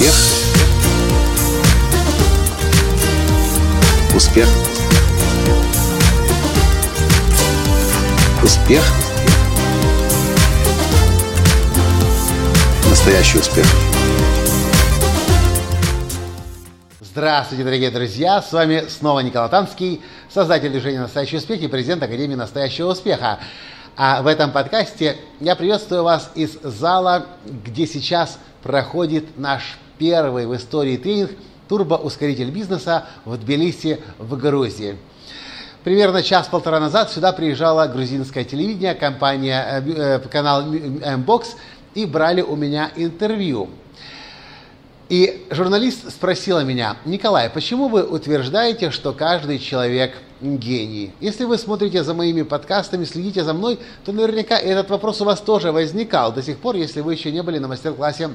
Успех. Успех. Успех. Настоящий успех. Здравствуйте, дорогие друзья! С вами снова Николай Танский, создатель движения «Настоящий успех» и президент Академии «Настоящего успеха». А в этом подкасте я приветствую вас из зала, где сейчас проходит наш первый в истории тренинг «Турбоускоритель бизнеса» в Тбилиси, в Грузии. Примерно час-полтора назад сюда приезжало грузинское телевидение, компания, э, канал Mbox, и брали у меня интервью. И журналист спросила меня, Николай, почему вы утверждаете, что каждый человек гений? Если вы смотрите за моими подкастами, следите за мной, то наверняка этот вопрос у вас тоже возникал до сих пор, если вы еще не были на мастер-классе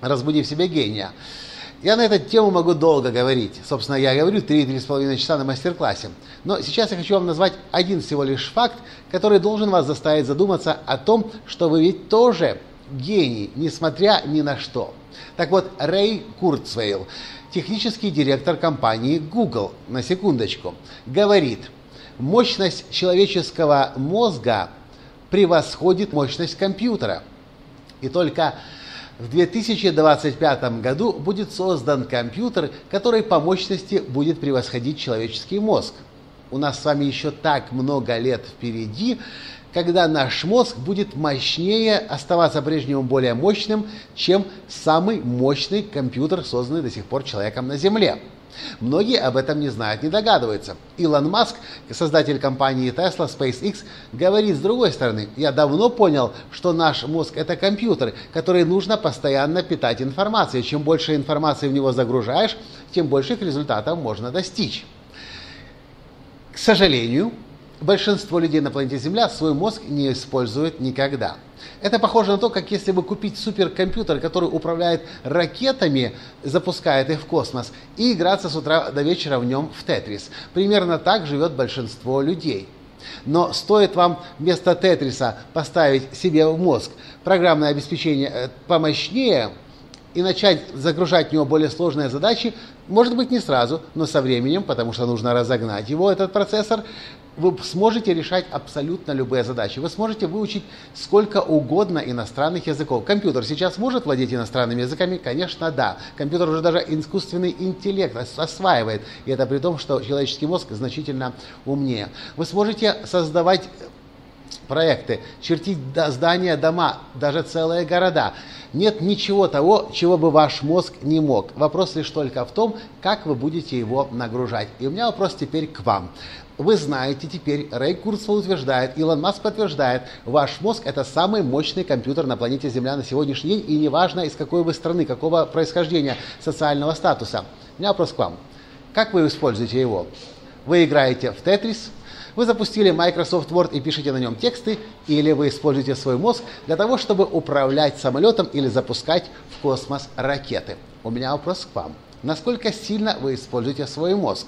«Разбуди в себе гения». Я на эту тему могу долго говорить. Собственно, я говорю 3-3,5 часа на мастер-классе. Но сейчас я хочу вам назвать один всего лишь факт, который должен вас заставить задуматься о том, что вы ведь тоже гений, несмотря ни на что. Так вот, Рэй Курцвейл, технический директор компании Google, на секундочку, говорит, мощность человеческого мозга превосходит мощность компьютера. И только в 2025 году будет создан компьютер, который по мощности будет превосходить человеческий мозг. У нас с вами еще так много лет впереди, когда наш мозг будет мощнее, оставаться прежнему более мощным, чем самый мощный компьютер, созданный до сих пор человеком на Земле. Многие об этом не знают, не догадываются. Илон Маск, создатель компании Tesla, SpaceX, говорит с другой стороны, я давно понял, что наш мозг это компьютер, который нужно постоянно питать информацией. Чем больше информации в него загружаешь, тем больших результатов можно достичь. К сожалению, большинство людей на планете Земля свой мозг не использует никогда. Это похоже на то, как если бы купить суперкомпьютер, который управляет ракетами, запускает их в космос, и играться с утра до вечера в нем в Тетрис. Примерно так живет большинство людей. Но стоит вам вместо Тетриса поставить себе в мозг программное обеспечение э, помощнее и начать загружать в него более сложные задачи, может быть не сразу, но со временем, потому что нужно разогнать его, этот процессор, вы сможете решать абсолютно любые задачи. Вы сможете выучить сколько угодно иностранных языков. Компьютер сейчас может владеть иностранными языками? Конечно, да. Компьютер уже даже искусственный интеллект осваивает. И это при том, что человеческий мозг значительно умнее. Вы сможете создавать проекты, чертить здания, дома, даже целые города. Нет ничего того, чего бы ваш мозг не мог. Вопрос лишь только в том, как вы будете его нагружать. И у меня вопрос теперь к вам. Вы знаете теперь, Рэй Курцвелл утверждает, Илон Маск подтверждает, ваш мозг это самый мощный компьютер на планете Земля на сегодняшний день, и неважно из какой вы страны, какого происхождения, социального статуса. У меня вопрос к вам. Как вы используете его? Вы играете в Тетрис, вы запустили Microsoft Word и пишете на нем тексты, или вы используете свой мозг для того, чтобы управлять самолетом или запускать в космос ракеты. У меня вопрос к вам. Насколько сильно вы используете свой мозг?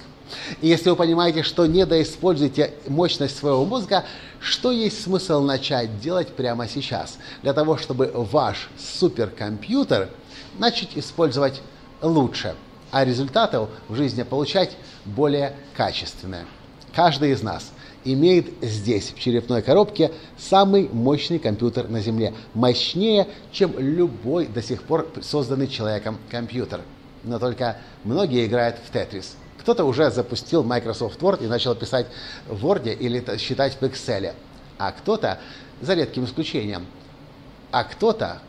И если вы понимаете, что недоиспользуете мощность своего мозга, что есть смысл начать делать прямо сейчас, для того, чтобы ваш суперкомпьютер начать использовать лучше, а результатов в жизни получать более качественные. Каждый из нас имеет здесь, в черепной коробке, самый мощный компьютер на Земле. Мощнее, чем любой до сих пор созданный человеком компьютер. Но только многие играют в Тетрис – кто-то уже запустил Microsoft Word и начал писать в Word или считать в Excel. А кто-то, за редким исключением, а кто-то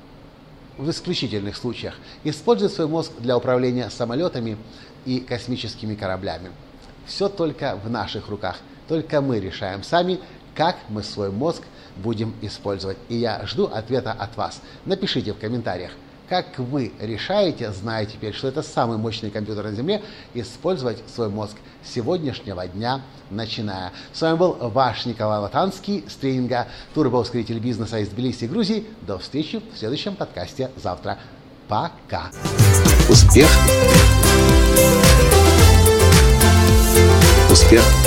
в исключительных случаях использует свой мозг для управления самолетами и космическими кораблями. Все только в наших руках. Только мы решаем сами, как мы свой мозг будем использовать. И я жду ответа от вас. Напишите в комментариях, как вы решаете, зная теперь, что это самый мощный компьютер на Земле, использовать свой мозг с сегодняшнего дня начиная. С вами был ваш Николай Латанский с тренинга «Турбоускоритель бизнеса из Тбилиси, Грузии». До встречи в следующем подкасте завтра. Пока. Успех. Успех.